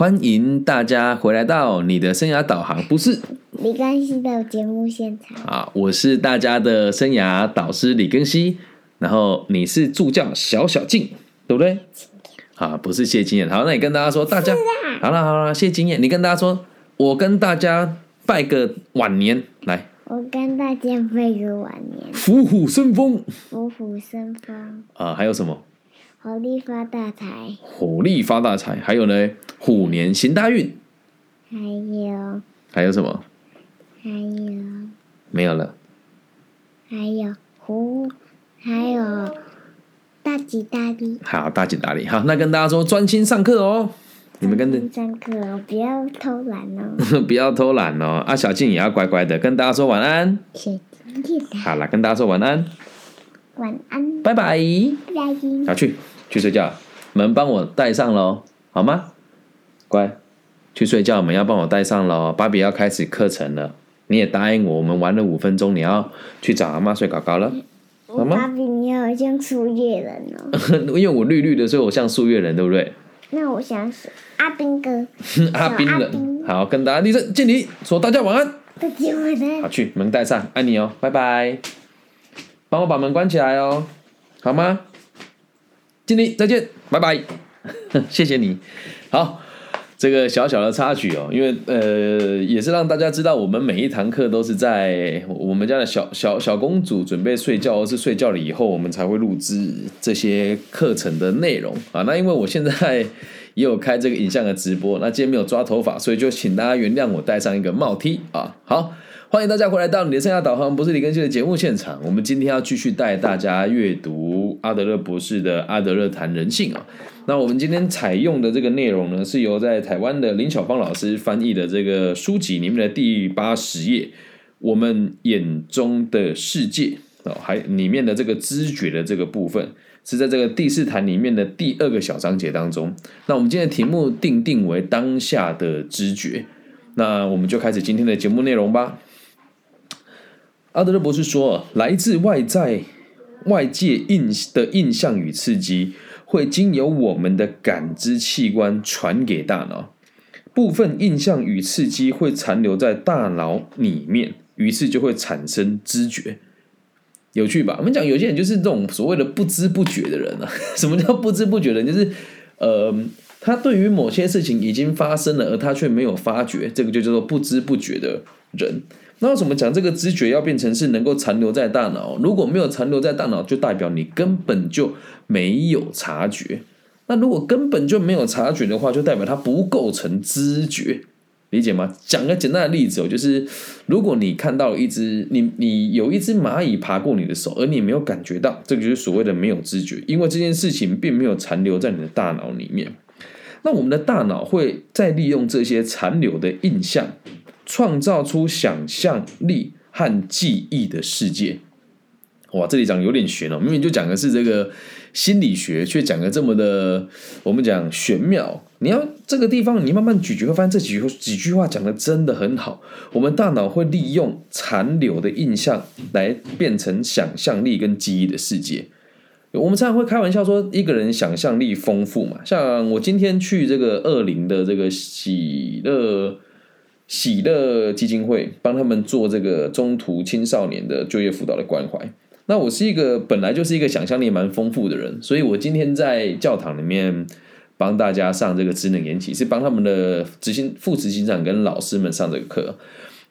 欢迎大家回来到你的生涯导航，不是？李根熙的节目现场，啊，我是大家的生涯导师李根熙，然后你是助教小小静，对不对？啊，不是谢金燕。好，那你跟大家说，大家好了好了，谢金燕，你跟大家说，我跟大家拜个晚年，来，我跟大家拜个晚年，虎虎生风。虎虎生风，啊，还有什么？猴力发大财，虎力发大财，还有呢，虎年行大运，还有还有什么？还有没有了。还有虎，还有大吉大利。好，大吉大利。好，那跟大家说，专心上课哦。你们跟着上课哦，不要偷懒哦。不要偷懒哦。啊，小静也要乖乖的跟大家说晚安。好了，跟大家说晚安，晚安，拜拜。拜拜。好，去去睡觉，门帮我带上喽，好吗？乖，去睡觉，门要帮我带上喽。芭比要开始课程了，你也答应我，我们玩了五分钟，你要去找阿妈睡搞搞了，好我吗芭比你好像树叶人哦。因为我绿绿的，所以我像树叶人，对不对？那我想是阿兵哥，阿斌人，好，跟大家立正敬礼，说大家晚安。大家晚安好，。去门带上，爱你哦，拜拜。帮我把门关起来哦，好吗？经理，再见，拜拜。谢谢你。好，这个小小的插曲哦，因为呃，也是让大家知道，我们每一堂课都是在我们家的小小小公主准备睡觉，或是睡觉了以后，我们才会录制这些课程的内容啊。那因为我现在也有开这个影像的直播，那今天没有抓头发，所以就请大家原谅我戴上一个帽 T 啊。好，欢迎大家回来到你的生涯导航，不是李根熙的节目现场。我们今天要继续带大家阅读阿德勒博士的《阿德勒谈人性》啊。那我们今天采用的这个内容呢，是由在台湾的林巧芳老师翻译的这个书籍里面的第八十页，我们眼中的世界哦，还里面的这个知觉的这个部分，是在这个第四谈里面的第二个小章节当中。那我们今天的题目定定为当下的知觉，那我们就开始今天的节目内容吧。阿德勒博士说，来自外在外界印的印象与刺激，会经由我们的感知器官传给大脑，部分印象与刺激会残留在大脑里面，于是就会产生知觉。有趣吧？我们讲有些人就是这种所谓的不知不觉的人啊。什么叫不知不觉的人？就是呃，他对于某些事情已经发生了，而他却没有发觉，这个就叫做不知不觉的人。那为什么讲这个知觉要变成是能够残留在大脑？如果没有残留在大脑，就代表你根本就没有察觉。那如果根本就没有察觉的话，就代表它不构成知觉，理解吗？讲个简单的例子哦，就是如果你看到一只你你有一只蚂蚁爬过你的手，而你没有感觉到，这个就是所谓的没有知觉，因为这件事情并没有残留在你的大脑里面。那我们的大脑会再利用这些残留的印象，创造出想象力和记忆的世界。哇，这里讲有点悬哦，明明就讲的是这个心理学，却讲的这么的，我们讲玄妙。你要这个地方，你慢慢咀嚼，会发现这几句几句话讲的真的很好。我们大脑会利用残留的印象来变成想象力跟记忆的世界。我们常常会开玩笑说，一个人想象力丰富嘛。像我今天去这个二零的这个喜乐喜乐基金会，帮他们做这个中途青少年的就业辅导的关怀。那我是一个本来就是一个想象力蛮丰富的人，所以我今天在教堂里面帮大家上这个职能研习，是帮他们的执行副执行长跟老师们上这个课。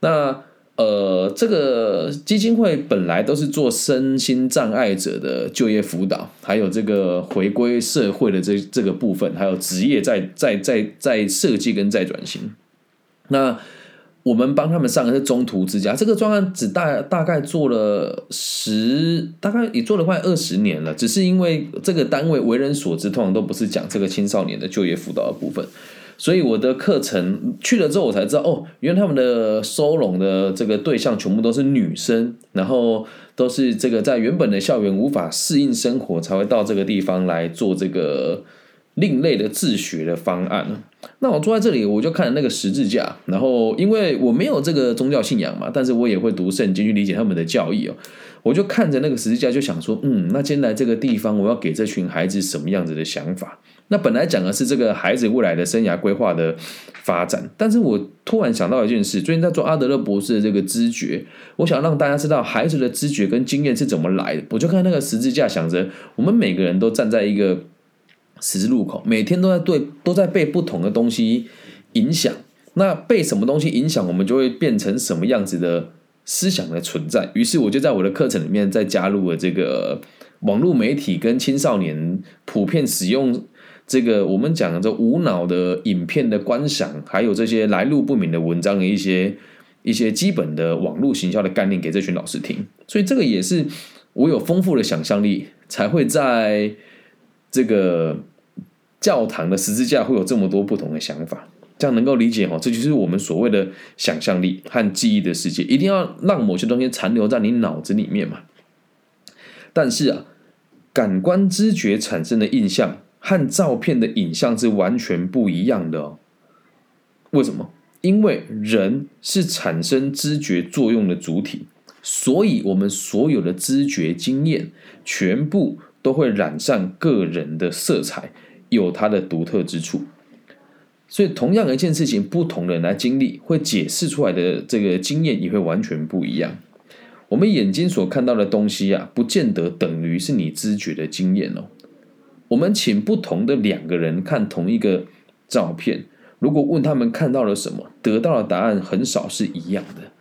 那呃，这个基金会本来都是做身心障碍者的就业辅导，还有这个回归社会的这这个部分，还有职业在在在在设计跟在转型。那我们帮他们上的是中途之家，这个专案只大大概做了十，大概也做了快二十年了。只是因为这个单位为人所知，通常都不是讲这个青少年的就业辅导的部分，所以我的课程去了之后，我才知道哦，原来他们的收容的这个对象全部都是女生，然后都是这个在原本的校园无法适应生活，才会到这个地方来做这个另类的自学的方案。那我坐在这里，我就看那个十字架，然后因为我没有这个宗教信仰嘛，但是我也会读圣经去理解他们的教义哦。我就看着那个十字架，就想说，嗯，那今天来这个地方，我要给这群孩子什么样子的想法？那本来讲的是这个孩子未来的生涯规划的发展，但是我突然想到一件事，最近在做阿德勒博士的这个知觉，我想让大家知道孩子的知觉跟经验是怎么来的。我就看那个十字架，想着我们每个人都站在一个十字路口，每天都在对都在被不同的东西影响。那被什么东西影响，我们就会变成什么样子的思想的存在。于是我就在我的课程里面再加入了这个网络媒体跟青少年普遍使用。这个我们讲的这无脑的影片的观赏，还有这些来路不明的文章的一些一些基本的网络行销的概念给这群老师听，所以这个也是我有丰富的想象力，才会在这个教堂的十字架会有这么多不同的想法，这样能够理解哦，这就是我们所谓的想象力和记忆的世界，一定要让某些东西残留在你脑子里面嘛。但是啊，感官知觉产生的印象。和照片的影像是完全不一样的哦。为什么？因为人是产生知觉作用的主体，所以我们所有的知觉经验全部都会染上个人的色彩，有它的独特之处。所以，同样一件事情，不同的人来经历，会解释出来的这个经验也会完全不一样。我们眼睛所看到的东西啊，不见得等于是你知觉的经验哦。我们请不同的两个人看同一个照片，如果问他们看到了什么，得到的答案很少是一样的。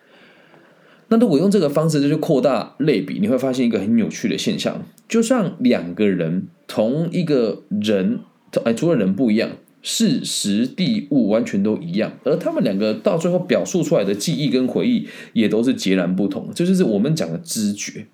那如果用这个方式，就去扩大类比，你会发现一个很有趣的现象：，就像两个人同一个人，哎，除了人不一样，事实地物完全都一样，而他们两个到最后表述出来的记忆跟回忆也都是截然不同。这就是我们讲的知觉。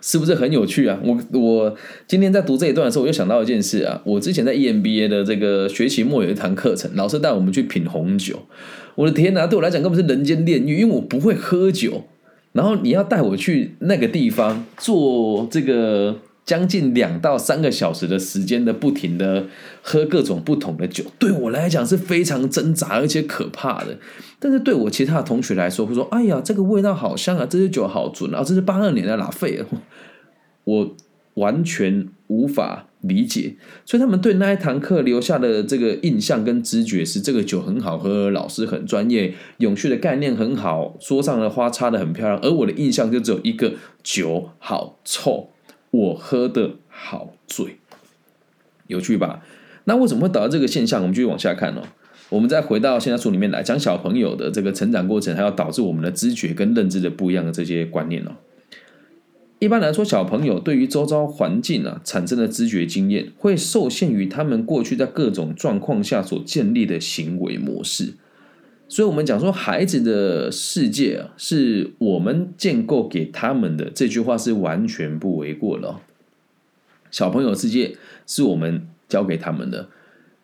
是不是很有趣啊？我我今天在读这一段的时候，我又想到一件事啊。我之前在 EMBA 的这个学期末有一堂课程，老师带我们去品红酒。我的天哪，对我来讲根本是人间炼狱，因为我不会喝酒。然后你要带我去那个地方做这个。将近两到三个小时的时间的不停的喝各种不同的酒，对我来讲是非常挣扎而且可怕的。但是对我其他的同学来说，会说：“哎呀，这个味道好香啊，这些酒好准啊，这是八二年的拉菲。”我完全无法理解，所以他们对那一堂课留下的这个印象跟知觉是：这个酒很好喝，老师很专业，永续的概念很好，桌上的花插的很漂亮。而我的印象就只有一个：酒好臭。我喝的好醉，有趣吧？那为什么会导致这个现象？我们继续往下看哦。我们再回到现在书里面来讲小朋友的这个成长过程，还要导致我们的知觉跟认知的不一样的这些观念哦。一般来说，小朋友对于周遭环境啊产生的知觉经验，会受限于他们过去在各种状况下所建立的行为模式。所以，我们讲说，孩子的世界啊，是我们建构给他们的。这句话是完全不为过的。小朋友世界是我们教给他们的。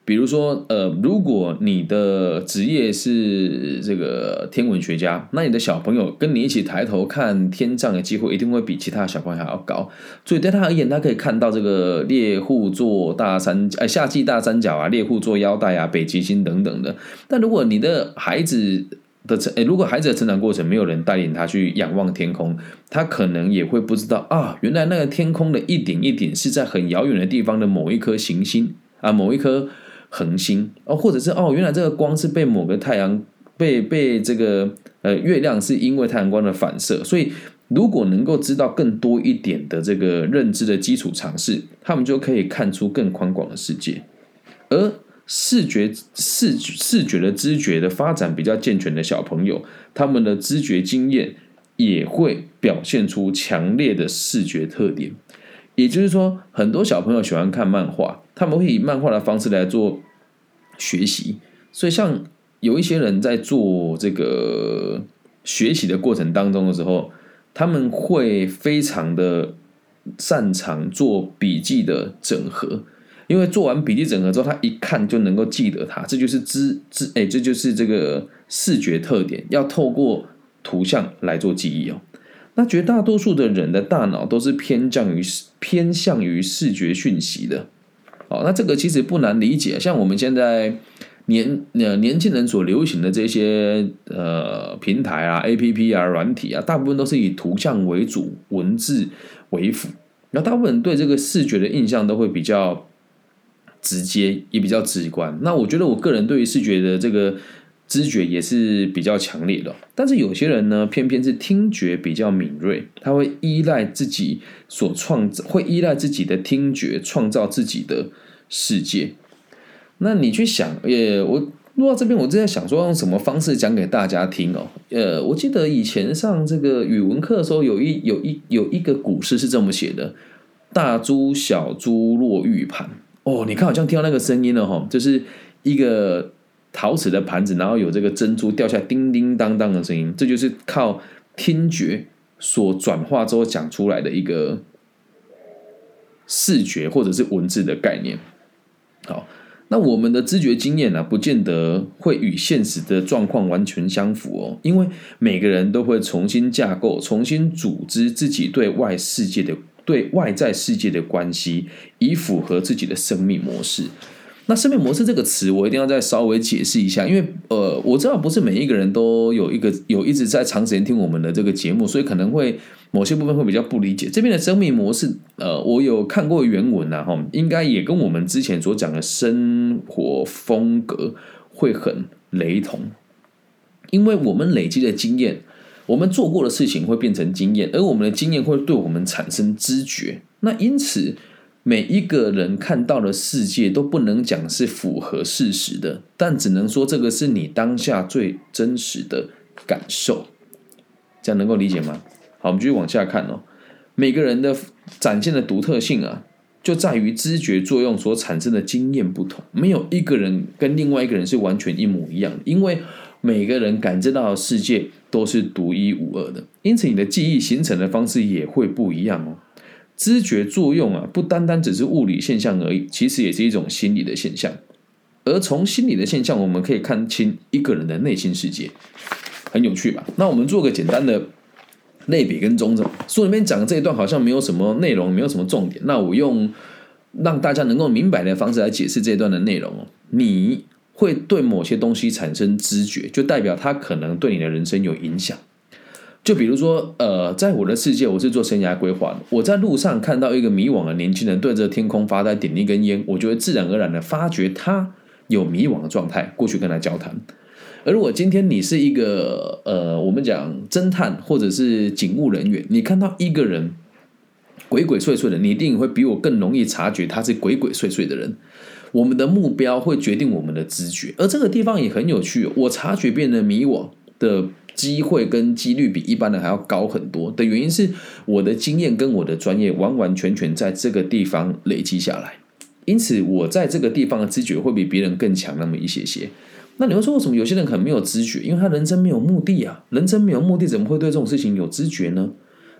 比如说，呃，如果你的职业是这个天文学家，那你的小朋友跟你一起抬头看天上的机会，一定会比其他小朋友还要高。所以对他而言，他可以看到这个猎户座大三，呃，夏季大三角啊，猎户座腰带啊，北极星等等的。但如果你的孩子的成，如果孩子的成长过程没有人带领他去仰望天空，他可能也会不知道啊，原来那个天空的一点一点是在很遥远的地方的某一颗行星啊，某一颗。恒星哦，或者是哦，原来这个光是被某个太阳被被这个呃月亮是因为太阳光的反射，所以如果能够知道更多一点的这个认知的基础常识，他们就可以看出更宽广的世界。而视觉视视觉的知觉的发展比较健全的小朋友，他们的知觉经验也会表现出强烈的视觉特点。也就是说，很多小朋友喜欢看漫画，他们会以漫画的方式来做学习。所以，像有一些人在做这个学习的过程当中的时候，他们会非常的擅长做笔记的整合，因为做完笔记整合之后，他一看就能够记得它，这就是知知哎，这就是这个视觉特点，要透过图像来做记忆哦。那绝大多数的人的大脑都是偏向于偏向于视觉讯息的，哦，那这个其实不难理解，像我们现在年呃年轻人所流行的这些呃平台啊、A P P 啊、软体啊，大部分都是以图像为主，文字为辅。那大部分对这个视觉的印象都会比较直接，也比较直观。那我觉得我个人对于视觉的这个知觉也是比较强烈的。但是有些人呢，偏偏是听觉比较敏锐，他会依赖自己所创造，会依赖自己的听觉创造自己的世界。那你去想，呃，我录到这边，我正在想说用什么方式讲给大家听哦。呃，我记得以前上这个语文课的时候，有一有一有一个古诗是这么写的：“大珠小珠落玉盘。”哦，你看，好像听到那个声音了哈，就是一个陶瓷的盘子，然后有这个珍珠掉下叮叮当当的声音，这就是靠听觉所转化之后讲出来的一个视觉或者是文字的概念。好。那我们的知觉经验呢，不见得会与现实的状况完全相符哦，因为每个人都会重新架构、重新组织自己对外世界的、对外在世界的关系，以符合自己的生命模式。那生命模式这个词，我一定要再稍微解释一下，因为呃，我知道不是每一个人都有一个有一直在长时间听我们的这个节目，所以可能会某些部分会比较不理解这边的生命模式。呃，我有看过原文呐，哈，应该也跟我们之前所讲的生活风格会很雷同，因为我们累积的经验，我们做过的事情会变成经验，而我们的经验会对我们产生知觉，那因此。每一个人看到的世界都不能讲是符合事实的，但只能说这个是你当下最真实的感受，这样能够理解吗？好，我们继续往下看哦。每个人的展现的独特性啊，就在于知觉作用所产生的经验不同，没有一个人跟另外一个人是完全一模一样的，因为每个人感知到的世界都是独一无二的，因此你的记忆形成的方式也会不一样哦。知觉作用啊，不单单只是物理现象而已，其实也是一种心理的现象。而从心理的现象，我们可以看清一个人的内心世界，很有趣吧？那我们做个简单的类比跟中正书里面讲这一段好像没有什么内容，没有什么重点。那我用让大家能够明白的方式来解释这一段的内容哦。你会对某些东西产生知觉，就代表它可能对你的人生有影响。就比如说，呃，在我的世界，我是做生涯规划的。我在路上看到一个迷惘的年轻人对着天空发呆，点一根烟，我就会自然而然的发觉他有迷惘的状态，过去跟他交谈。而如果今天你是一个呃，我们讲侦探或者是警务人员，你看到一个人鬼鬼祟祟的，你一定会比我更容易察觉他是鬼鬼祟祟的人。我们的目标会决定我们的知觉，而这个地方也很有趣。我察觉别人的迷惘的。机会跟几率比一般人还要高很多的原因是，我的经验跟我的专业完完全全在这个地方累积下来，因此我在这个地方的知觉会比别人更强那么一些些。那你会说为什么有些人可能没有知觉？因为他人生没有目的啊，人生没有目的怎么会对这种事情有知觉呢？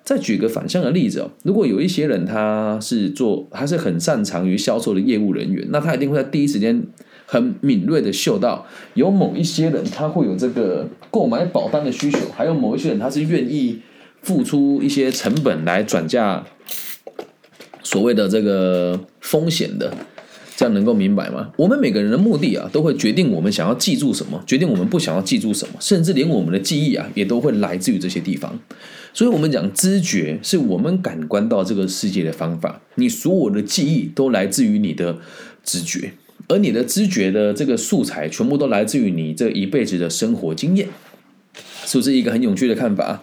再举个反向的例子哦，如果有一些人他是做，他是很擅长于销售的业务人员，那他一定会在第一时间。很敏锐的嗅到，有某一些人他会有这个购买保单的需求，还有某一些人他是愿意付出一些成本来转嫁所谓的这个风险的，这样能够明白吗？我们每个人的目的啊，都会决定我们想要记住什么，决定我们不想要记住什么，甚至连我们的记忆啊，也都会来自于这些地方。所以，我们讲知觉是我们感官到这个世界的方法，你所有的记忆都来自于你的直觉。而你的知觉的这个素材，全部都来自于你这一辈子的生活经验，是不是一个很有趣的看法？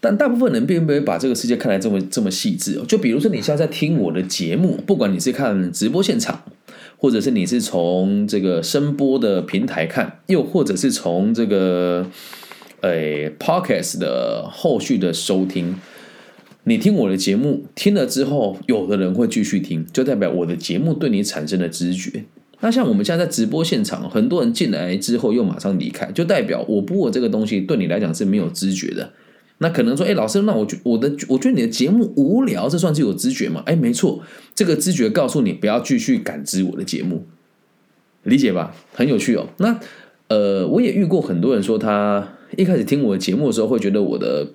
但大部分人并没有把这个世界看来这么这么细致。就比如说，你现在在听我的节目，不管你是看直播现场，或者是你是从这个声波的平台看，又或者是从这个诶 podcast 的后续的收听。你听我的节目听了之后，有的人会继续听，就代表我的节目对你产生了知觉。那像我们现在在直播现场，很多人进来之后又马上离开，就代表我播这个东西对你来讲是没有知觉的。那可能说，哎，老师，那我觉我的我觉得你的节目无聊，这算是有知觉吗？哎，没错，这个知觉告诉你不要继续感知我的节目，理解吧？很有趣哦。那呃，我也遇过很多人说，他一开始听我的节目的时候，会觉得我的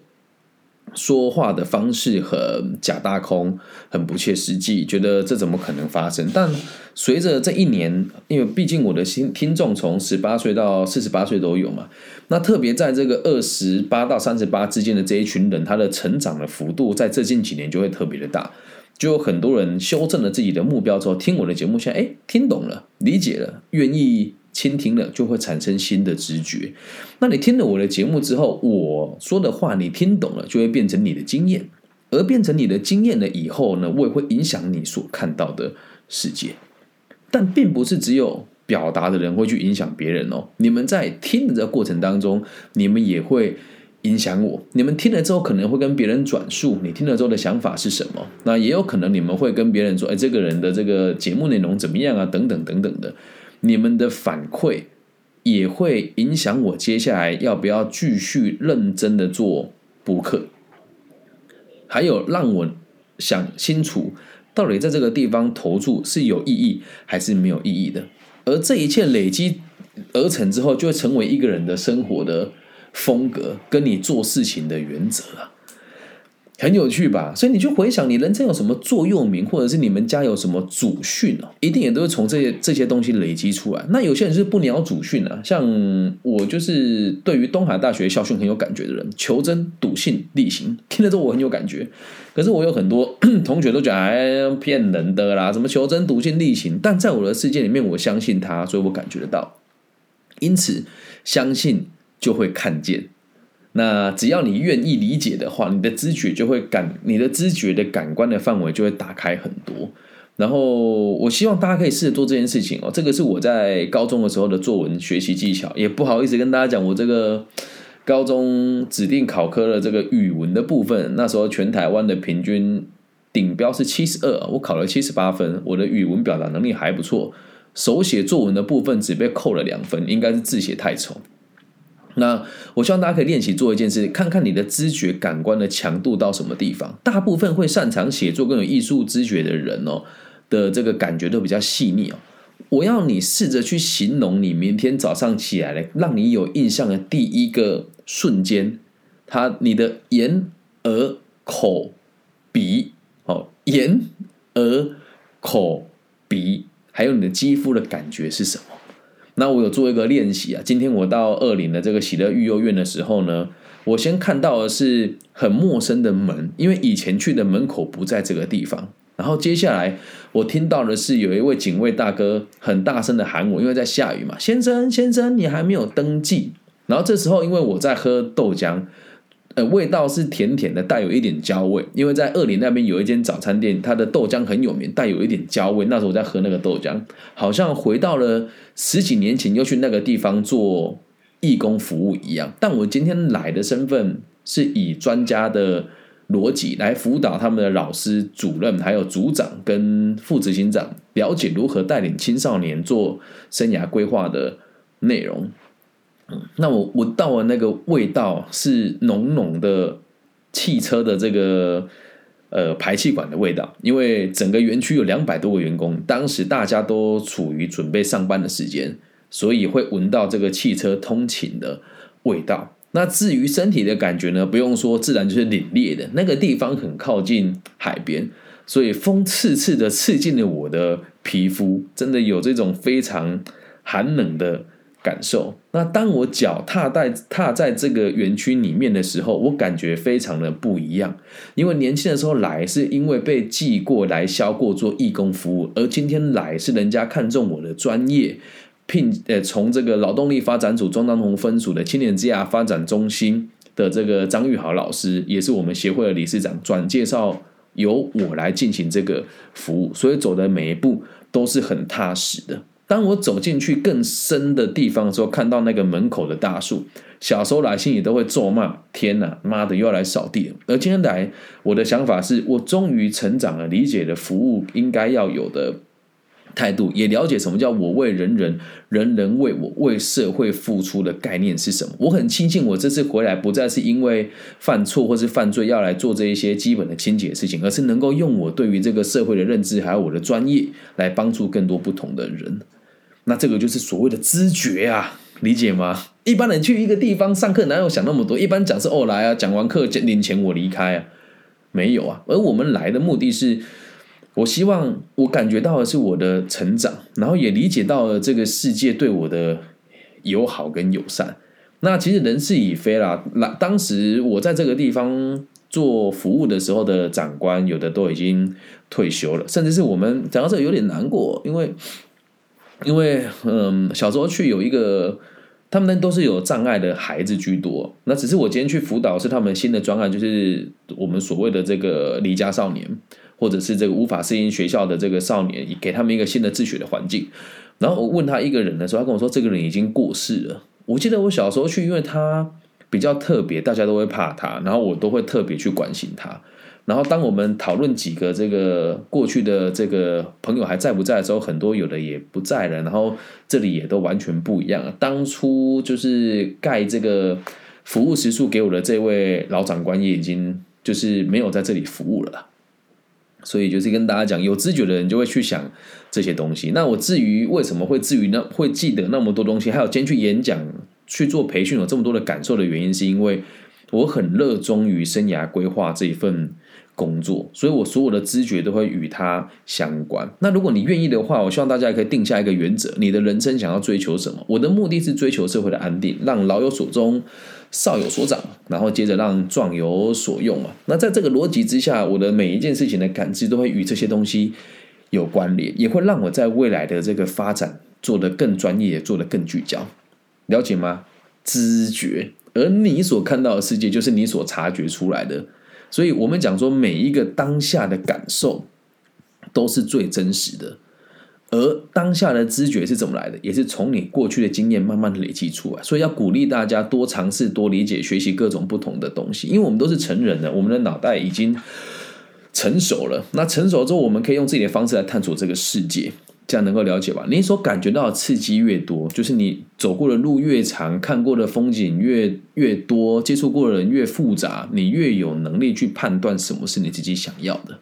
说话的方式很假大空，很不切实际，觉得这怎么可能发生？但随着这一年，因为毕竟我的听听众从十八岁到四十八岁都有嘛，那特别在这个二十八到三十八之间的这一群人，他的成长的幅度在这近几年就会特别的大，就有很多人修正了自己的目标之后，听我的节目，现在哎听懂了，理解了，愿意。倾听了就会产生新的直觉。那你听了我的节目之后，我说的话你听懂了，就会变成你的经验。而变成你的经验了以后呢，我也会影响你所看到的世界。但并不是只有表达的人会去影响别人哦。你们在听的这个过程当中，你们也会影响我。你们听了之后，可能会跟别人转述你听了之后的想法是什么。那也有可能你们会跟别人说：“哎，这个人的这个节目内容怎么样啊？”等等等等的。你们的反馈也会影响我接下来要不要继续认真的做播客，还有让我想清楚，到底在这个地方投注是有意义还是没有意义的。而这一切累积而成之后，就会成为一个人的生活的风格，跟你做事情的原则啊。很有趣吧？所以你就回想，你人生有什么座右铭，或者是你们家有什么祖训哦，一定也都是从这些这些东西累积出来。那有些人是不鸟祖训啊，像我就是对于东海大学校训很有感觉的人，求真、笃信、力行，听了之后我很有感觉。可是我有很多 同学都讲哎骗人的啦，什么求真、笃信、力行，但在我的世界里面，我相信他，所以我感觉得到。因此，相信就会看见。那只要你愿意理解的话，你的知觉就会感，你的知觉的感官的范围就会打开很多。然后，我希望大家可以试着做这件事情哦。这个是我在高中的时候的作文学习技巧，也不好意思跟大家讲，我这个高中指定考科的这个语文的部分，那时候全台湾的平均顶标是七十二，我考了七十八分，我的语文表达能力还不错。手写作文的部分只被扣了两分，应该是字写太丑。那我希望大家可以练习做一件事，看看你的知觉感官的强度到什么地方。大部分会擅长写作更有艺术知觉的人哦，的这个感觉都比较细腻哦。我要你试着去形容你明天早上起来了，让你有印象的第一个瞬间，他你的眼、耳、口、鼻，哦，眼、耳、口、鼻，还有你的肌肤的感觉是什么？那我有做一个练习啊，今天我到二林的这个喜乐育幼院的时候呢，我先看到的是很陌生的门，因为以前去的门口不在这个地方。然后接下来我听到的是有一位警卫大哥很大声的喊我，因为在下雨嘛，先生先生，你还没有登记。然后这时候因为我在喝豆浆。呃，味道是甜甜的，带有一点焦味。因为在二林那边有一间早餐店，它的豆浆很有名，带有一点焦味。那时候我在喝那个豆浆，好像回到了十几年前，又去那个地方做义工服务一样。但我今天来的身份是以专家的逻辑来辅导他们的老师、主任、还有组长跟副执行长，了解如何带领青少年做生涯规划的内容。那我闻到的那个味道是浓浓的汽车的这个呃排气管的味道，因为整个园区有两百多个员工，当时大家都处于准备上班的时间，所以会闻到这个汽车通勤的味道。那至于身体的感觉呢，不用说，自然就是凛冽的。那个地方很靠近海边，所以风刺刺的刺进了我的皮肤，真的有这种非常寒冷的。感受。那当我脚踏在踏在这个园区里面的时候，我感觉非常的不一样。因为年轻的时候来是因为被寄过来销过做义工服务，而今天来是人家看中我的专业，聘呃从这个劳动力发展组中当同分署的青年之亚发展中心的这个张玉豪老师，也是我们协会的理事长，转介绍由我来进行这个服务，所以走的每一步都是很踏实的。当我走进去更深的地方的时候，看到那个门口的大树，小时候来信也都会咒骂：天哪，妈的又要来扫地了。而今天来，我的想法是我终于成长了，理解了服务应该要有的态度，也了解什么叫我为人人，人人为我，为社会付出的概念是什么。我很庆幸，我这次回来不再是因为犯错或是犯罪要来做这一些基本的清洁事情，而是能够用我对于这个社会的认知，还有我的专业，来帮助更多不同的人。那这个就是所谓的知觉啊，理解吗？一般人去一个地方上课，哪有想那么多？一般讲是哦来啊，讲完课领钱我离开啊，没有啊。而我们来的目的是，我希望我感觉到的是我的成长，然后也理解到了这个世界对我的友好跟友善。那其实人事已非啦。那当时我在这个地方做服务的时候的长官，有的都已经退休了，甚至是我们讲到这有点难过，因为因为嗯，小时候去有一个。他们都是有障碍的孩子居多，那只是我今天去辅导是他们新的专案，就是我们所谓的这个离家少年，或者是这个无法适应学校的这个少年，给他们一个新的自学的环境。然后我问他一个人的时候，他跟我说这个人已经过世了。我记得我小时候去，因为他比较特别，大家都会怕他，然后我都会特别去关心他。然后，当我们讨论几个这个过去的这个朋友还在不在的时候，很多有的也不在了。然后这里也都完全不一样。当初就是盖这个服务时数给我的这位老长官，也已经就是没有在这里服务了。所以就是跟大家讲，有知觉的人就会去想这些东西。那我至于为什么会至于那会记得那么多东西，还有今天去演讲去做培训有这么多的感受的原因，是因为我很热衷于生涯规划这一份。工作，所以我所有的知觉都会与它相关。那如果你愿意的话，我希望大家也可以定下一个原则：你的人生想要追求什么？我的目的是追求社会的安定，让老有所终，少有所长，然后接着让壮有所用嘛。那在这个逻辑之下，我的每一件事情的感知都会与这些东西有关联，也会让我在未来的这个发展做得更专业，做得更聚焦。了解吗？知觉，而你所看到的世界，就是你所察觉出来的。所以我们讲说，每一个当下的感受都是最真实的，而当下的知觉是怎么来的，也是从你过去的经验慢慢累积出来。所以要鼓励大家多尝试、多理解、学习各种不同的东西，因为我们都是成人了，我们的脑袋已经成熟了。那成熟之后，我们可以用自己的方式来探索这个世界。这样能够了解吧？你所感觉到的刺激越多，就是你走过的路越长，看过的风景越越多，接触过的人越复杂，你越有能力去判断什么是你自己想要的，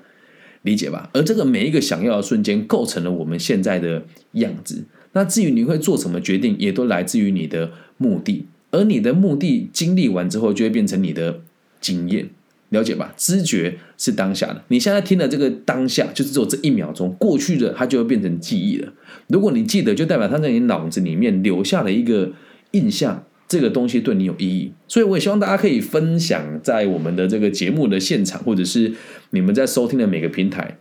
理解吧？而这个每一个想要的瞬间，构成了我们现在的样子。那至于你会做什么决定，也都来自于你的目的，而你的目的经历完之后，就会变成你的经验。了解吧，知觉是当下的。你现在听的这个当下，就是只有这一秒钟过去的，它就会变成记忆了。如果你记得，就代表它在你脑子里面留下了一个印象，这个东西对你有意义。所以我也希望大家可以分享在我们的这个节目的现场，或者是你们在收听的每个平台，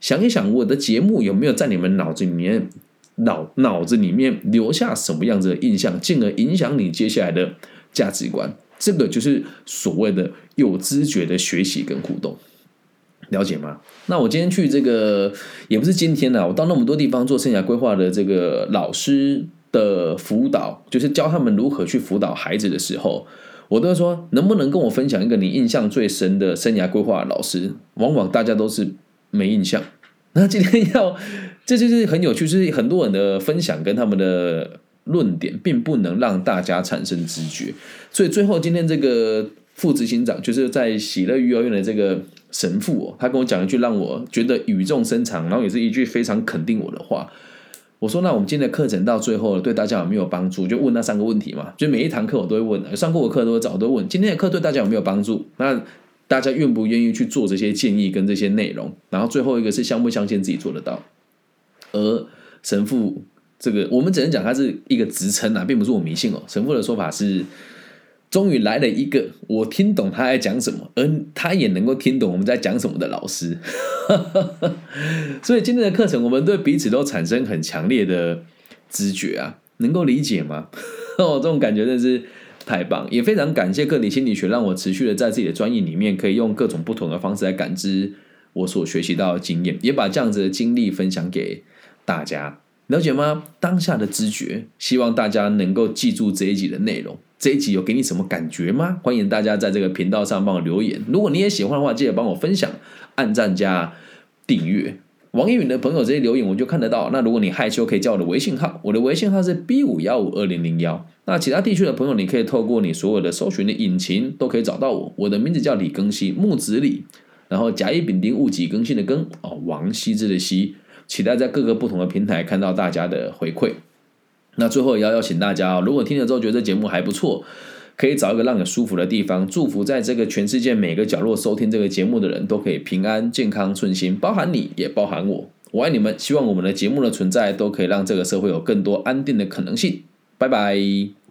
想一想我的节目有没有在你们脑子里面脑脑子里面留下什么样子的印象，进而影响你接下来的价值观。这个就是所谓的有知觉的学习跟互动，了解吗？那我今天去这个也不是今天呢，我到那么多地方做生涯规划的这个老师的辅导，就是教他们如何去辅导孩子的时候，我都会说，能不能跟我分享一个你印象最深的生涯规划老师？往往大家都是没印象。那今天要，这就是很有趣，就是很多人的分享跟他们的。论点并不能让大家产生知觉，所以最后今天这个副执行长就是在喜乐育幼院的这个神父，他跟我讲一句让我觉得语重心长，然后也是一句非常肯定我的话。我说：“那我们今天的课程到最后对大家有没有帮助？就问那三个问题嘛。就每一堂课我都会问，上过我课都会早都问。今天的课对大家有没有帮助？那大家愿不愿意去做这些建议跟这些内容？然后最后一个是相不相信自己做得到？而神父。”这个我们只能讲它是一个职称啊，并不是我迷信哦。神父的说法是，终于来了一个我听懂他在讲什么，而他也能够听懂我们在讲什么的老师。所以今天的课程，我们对彼此都产生很强烈的知觉啊，能够理解吗？哦，这种感觉真是太棒，也非常感谢个体心理学，让我持续的在自己的专业里面，可以用各种不同的方式来感知我所学习到的经验，也把这样子的经历分享给大家。了解吗？当下的知觉，希望大家能够记住这一集的内容。这一集有给你什么感觉吗？欢迎大家在这个频道上帮我留言。如果你也喜欢的话，记得帮我分享、按赞加订阅。网易云的朋友这些留言我就看得到。那如果你害羞，可以加我的微信号，我的微信号是 B 五幺五二零零幺。那其他地区的朋友，你可以透过你所有的搜寻的引擎都可以找到我。我的名字叫李更新，木子李，然后甲乙丙丁戊己更新的更哦，王羲之的羲。期待在各个不同的平台看到大家的回馈。那最后也要邀请大家哦，如果听了之后觉得这节目还不错，可以找一个让你舒服的地方，祝福在这个全世界每个角落收听这个节目的人都可以平安、健康、顺心，包含你也包含我。我爱你们，希望我们的节目的存在都可以让这个社会有更多安定的可能性。拜拜。